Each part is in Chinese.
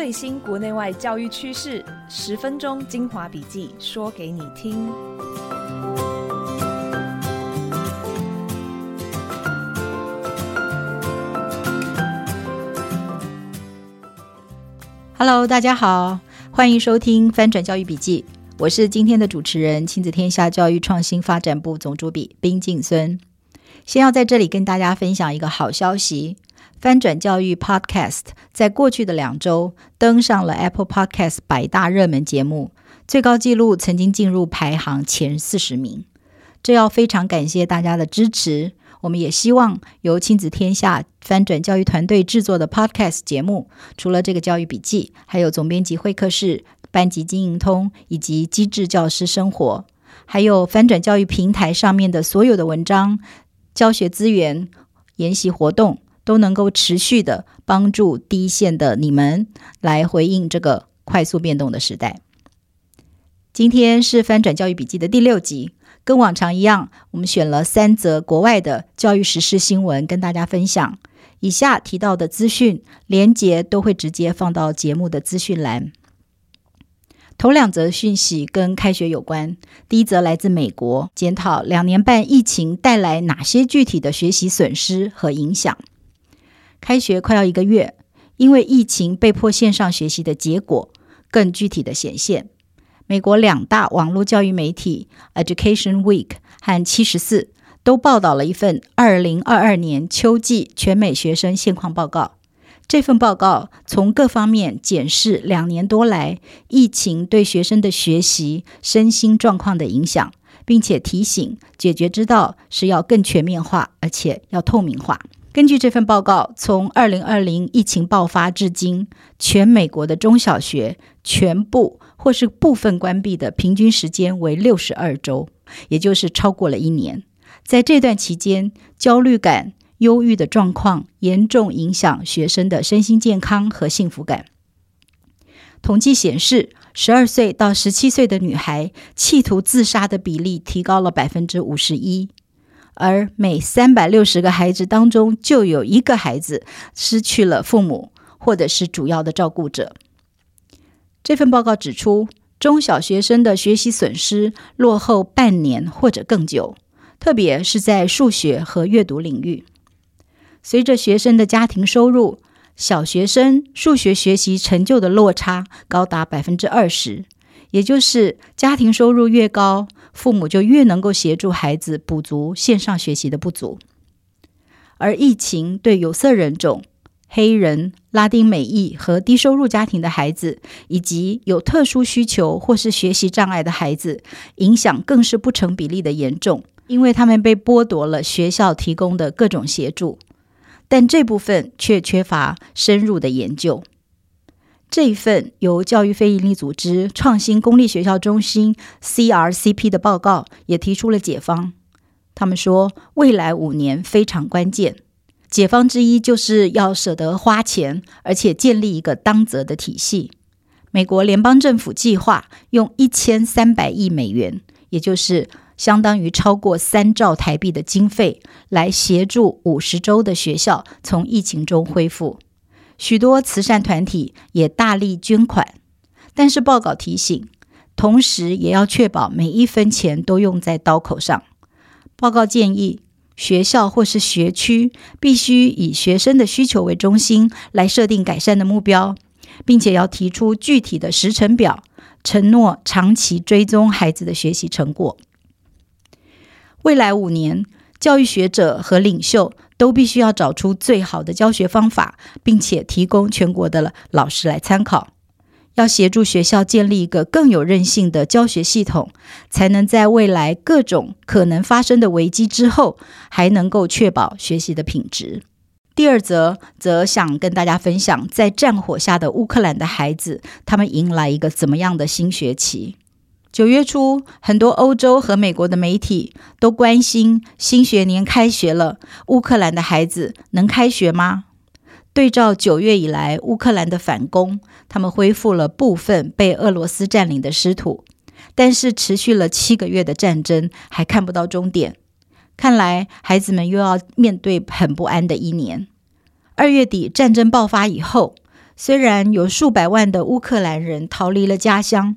最新国内外教育趋势，十分钟精华笔记，说给你听。Hello，大家好，欢迎收听翻转教育笔记，我是今天的主持人，亲子天下教育创新发展部总主笔冰敬孙。先要在这里跟大家分享一个好消息。翻转教育 Podcast 在过去的两周登上了 Apple Podcast 百大热门节目，最高纪录曾经进入排行前四十名。这要非常感谢大家的支持。我们也希望由亲子天下翻转教育团队制作的 Podcast 节目，除了这个教育笔记，还有总编辑会客室、班级经营通以及机智教师生活，还有翻转教育平台上面的所有的文章、教学资源、研习活动。都能够持续的帮助第一线的你们来回应这个快速变动的时代。今天是翻转教育笔记的第六集，跟往常一样，我们选了三则国外的教育时事新闻跟大家分享。以下提到的资讯连结都会直接放到节目的资讯栏。头两则讯息跟开学有关，第一则来自美国，检讨两年半疫情带来哪些具体的学习损失和影响。开学快要一个月，因为疫情被迫线上学习的结果更具体的显现。美国两大网络教育媒体 Education Week 和七十四都报道了一份二零二二年秋季全美学生现况报告。这份报告从各方面检视两年多来疫情对学生的学习、身心状况的影响，并且提醒解决之道是要更全面化，而且要透明化。根据这份报告，从二零二零疫情爆发至今，全美国的中小学全部或是部分关闭的平均时间为六十二周，也就是超过了一年。在这段期间，焦虑感、忧郁的状况严重影响学生的身心健康和幸福感。统计显示，十二岁到十七岁的女孩企图自杀的比例提高了百分之五十一。而每三百六十个孩子当中，就有一个孩子失去了父母或者是主要的照顾者。这份报告指出，中小学生的学习损失落后半年或者更久，特别是在数学和阅读领域。随着学生的家庭收入，小学生数学学习成就的落差高达百分之二十，也就是家庭收入越高，父母就越能够协助孩子补足线上学习的不足，而疫情对有色人种、黑人、拉丁美裔和低收入家庭的孩子，以及有特殊需求或是学习障碍的孩子，影响更是不成比例的严重，因为他们被剥夺了学校提供的各种协助，但这部分却缺乏深入的研究。这一份由教育非营利组织创新公立学校中心 （CRCP） 的报告也提出了解方。他们说，未来五年非常关键，解方之一就是要舍得花钱，而且建立一个当责的体系。美国联邦政府计划用一千三百亿美元，也就是相当于超过三兆台币的经费，来协助五十州的学校从疫情中恢复。许多慈善团体也大力捐款，但是报告提醒，同时也要确保每一分钱都用在刀口上。报告建议，学校或是学区必须以学生的需求为中心来设定改善的目标，并且要提出具体的时程表，承诺长期追踪孩子的学习成果。未来五年，教育学者和领袖都必须要找出最好的教学方法，并且提供全国的老师来参考。要协助学校建立一个更有韧性的教学系统，才能在未来各种可能发生的危机之后，还能够确保学习的品质。第二则则想跟大家分享，在战火下的乌克兰的孩子，他们迎来一个怎么样的新学期？九月初，很多欧洲和美国的媒体都关心新学年开学了，乌克兰的孩子能开学吗？对照九月以来乌克兰的反攻，他们恢复了部分被俄罗斯占领的失土，但是持续了七个月的战争还看不到终点，看来孩子们又要面对很不安的一年。二月底战争爆发以后，虽然有数百万的乌克兰人逃离了家乡，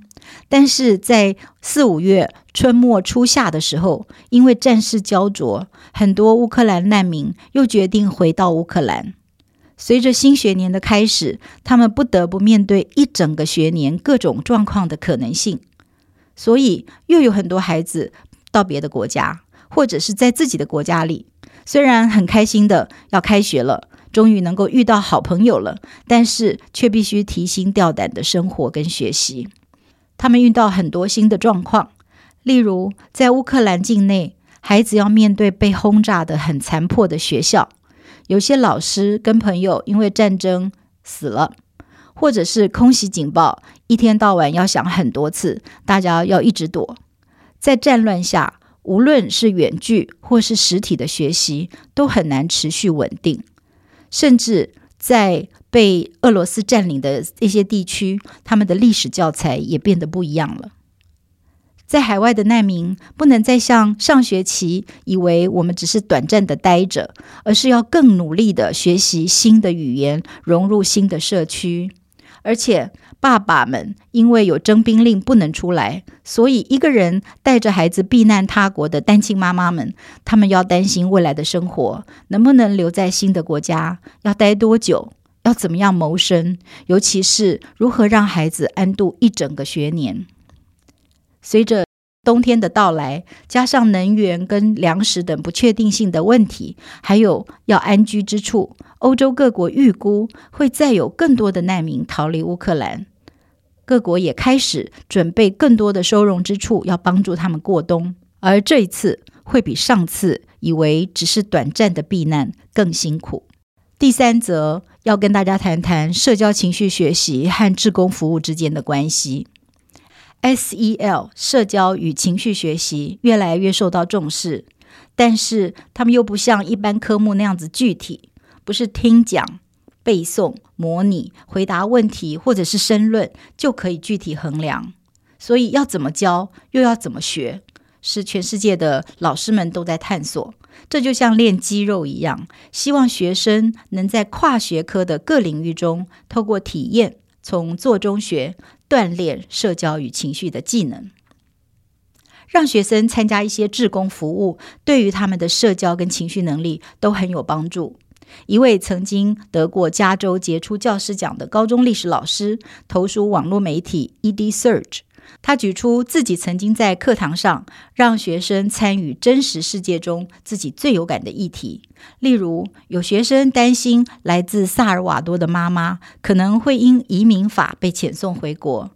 但是在四五月春末初夏的时候，因为战事胶着，很多乌克兰难民又决定回到乌克兰。随着新学年的开始，他们不得不面对一整个学年各种状况的可能性，所以又有很多孩子到别的国家，或者是在自己的国家里，虽然很开心的要开学了。终于能够遇到好朋友了，但是却必须提心吊胆的生活跟学习。他们遇到很多新的状况，例如在乌克兰境内，孩子要面对被轰炸的很残破的学校，有些老师跟朋友因为战争死了，或者是空袭警报，一天到晚要响很多次，大家要一直躲。在战乱下，无论是远距或是实体的学习，都很难持续稳定。甚至在被俄罗斯占领的一些地区，他们的历史教材也变得不一样了。在海外的难民不能再像上学期以为我们只是短暂的待着，而是要更努力的学习新的语言，融入新的社区，而且。爸爸们因为有征兵令不能出来，所以一个人带着孩子避难他国的单亲妈妈们，他们要担心未来的生活能不能留在新的国家，要待多久，要怎么样谋生，尤其是如何让孩子安度一整个学年。随着冬天的到来，加上能源跟粮食等不确定性的问题，还有要安居之处，欧洲各国预估会再有更多的难民逃离乌克兰。各国也开始准备更多的收容之处，要帮助他们过冬。而这一次会比上次以为只是短暂的避难更辛苦。第三则要跟大家谈谈社交情绪学习和志工服务之间的关系。SEL 社交与情绪学习越来越受到重视，但是他们又不像一般科目那样子具体，不是听讲、背诵、模拟、回答问题或者是申论就可以具体衡量。所以要怎么教，又要怎么学，是全世界的老师们都在探索。这就像练肌肉一样，希望学生能在跨学科的各领域中，透过体验，从做中学。锻炼社交与情绪的技能，让学生参加一些志工服务，对于他们的社交跟情绪能力都很有帮助。一位曾经得过加州杰出教师奖的高中历史老师，投书网络媒体 edsurge。他举出自己曾经在课堂上让学生参与真实世界中自己最有感的议题，例如有学生担心来自萨尔瓦多的妈妈可能会因移民法被遣送回国，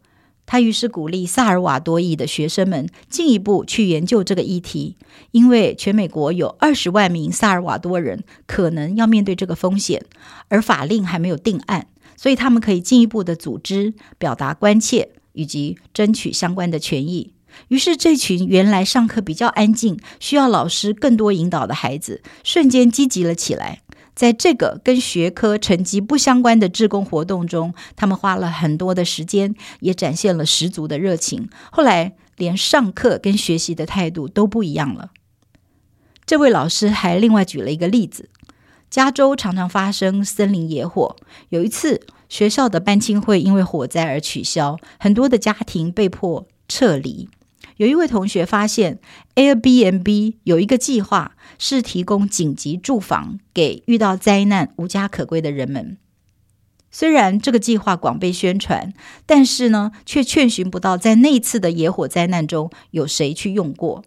他于是鼓励萨尔瓦多裔的学生们进一步去研究这个议题，因为全美国有二十万名萨尔瓦多人可能要面对这个风险，而法令还没有定案，所以他们可以进一步的组织表达关切。以及争取相关的权益。于是，这群原来上课比较安静、需要老师更多引导的孩子，瞬间积极了起来。在这个跟学科成绩不相关的志工活动中，他们花了很多的时间，也展现了十足的热情。后来，连上课跟学习的态度都不一样了。这位老师还另外举了一个例子：加州常常发生森林野火，有一次，学校的班亲会因为火灾而取消，很多的家庭被迫撤离。有一位同学发现，Airbnb 有一个计划是提供紧急住房给遇到灾难无家可归的人们。虽然这个计划广被宣传，但是呢，却劝寻不到在那次的野火灾难中有谁去用过。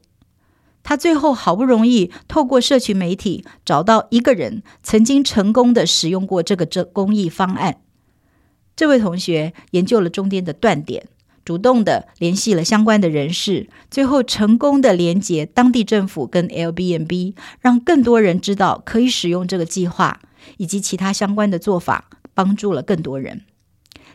他最后好不容易透过社群媒体找到一个人曾经成功的使用过这个这公益方案。这位同学研究了中间的断点，主动的联系了相关的人士，最后成功的连接当地政府跟 Airbnb，让更多人知道可以使用这个计划以及其他相关的做法，帮助了更多人。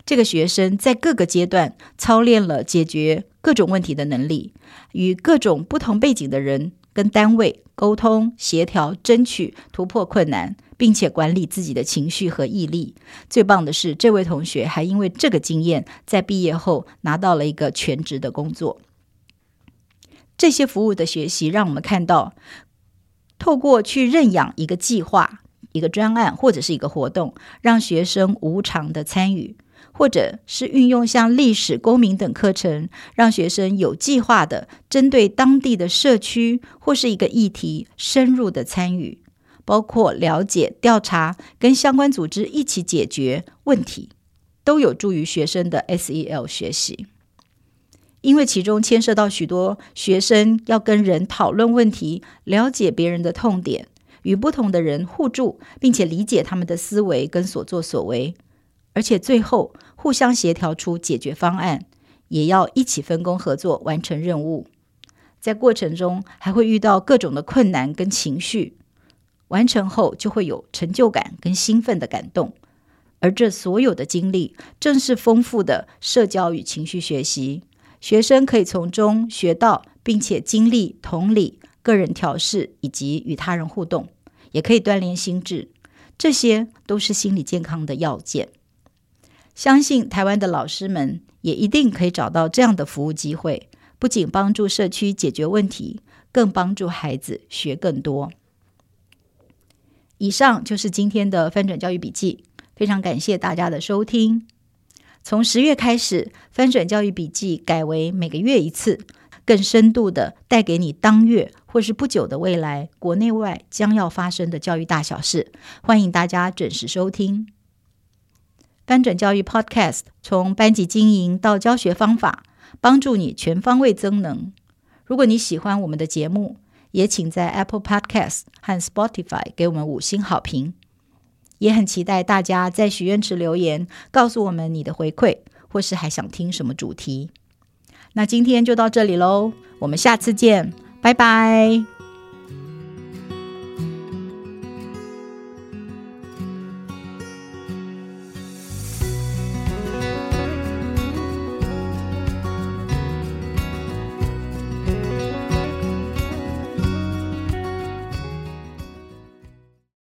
这个学生在各个阶段操练了解决各种问题的能力，与各种不同背景的人跟单位沟通、协调、争取、突破困难。并且管理自己的情绪和毅力。最棒的是，这位同学还因为这个经验，在毕业后拿到了一个全职的工作。这些服务的学习，让我们看到，透过去认养一个计划，一个专案或者是一个活动，让学生无偿的参与，或者是运用像历史、公民等课程，让学生有计划的针对当地的社区或是一个议题深入的参与，包括了解、调查跟相关组织一起解决问题，都有助于学生的 SEL 学习。因为其中牵涉到许多学生要跟人讨论问题，了解别人的痛点，与不同的人互助，并且理解他们的思维跟所作所为，而且最后互相协调出解决方案，也要一起分工合作完成任务。在过程中还会遇到各种的困难跟情绪，完成后就会有成就感跟兴奋的感动，而这所有的经历正是丰富的社交与情绪学习。学生可以从中学到，并且经历同理、个人调试以及与他人互动，也可以锻炼心智，这些都是心理健康的要件。相信台湾的老师们也一定可以找到这样的服务机会，不仅帮助社区解决问题，更帮助孩子学更多。以上就是今天的翻转教育笔记，非常感谢大家的收听。从十月开始，翻转教育笔记改为每个月一次，更深度的带给你当月或是不久的未来国内外将要发生的教育大小事。欢迎大家准时收听翻转教育 Podcast，从班级经营到教学方法，帮助你全方位增能。如果你喜欢我们的节目，也请在 Apple Podcast 和 Spotify 给我们五星好评。也很期待大家在许愿池留言，告诉我们你的回馈，或是还想听什么主题。那今天就到这里喽，我们下次见，拜拜。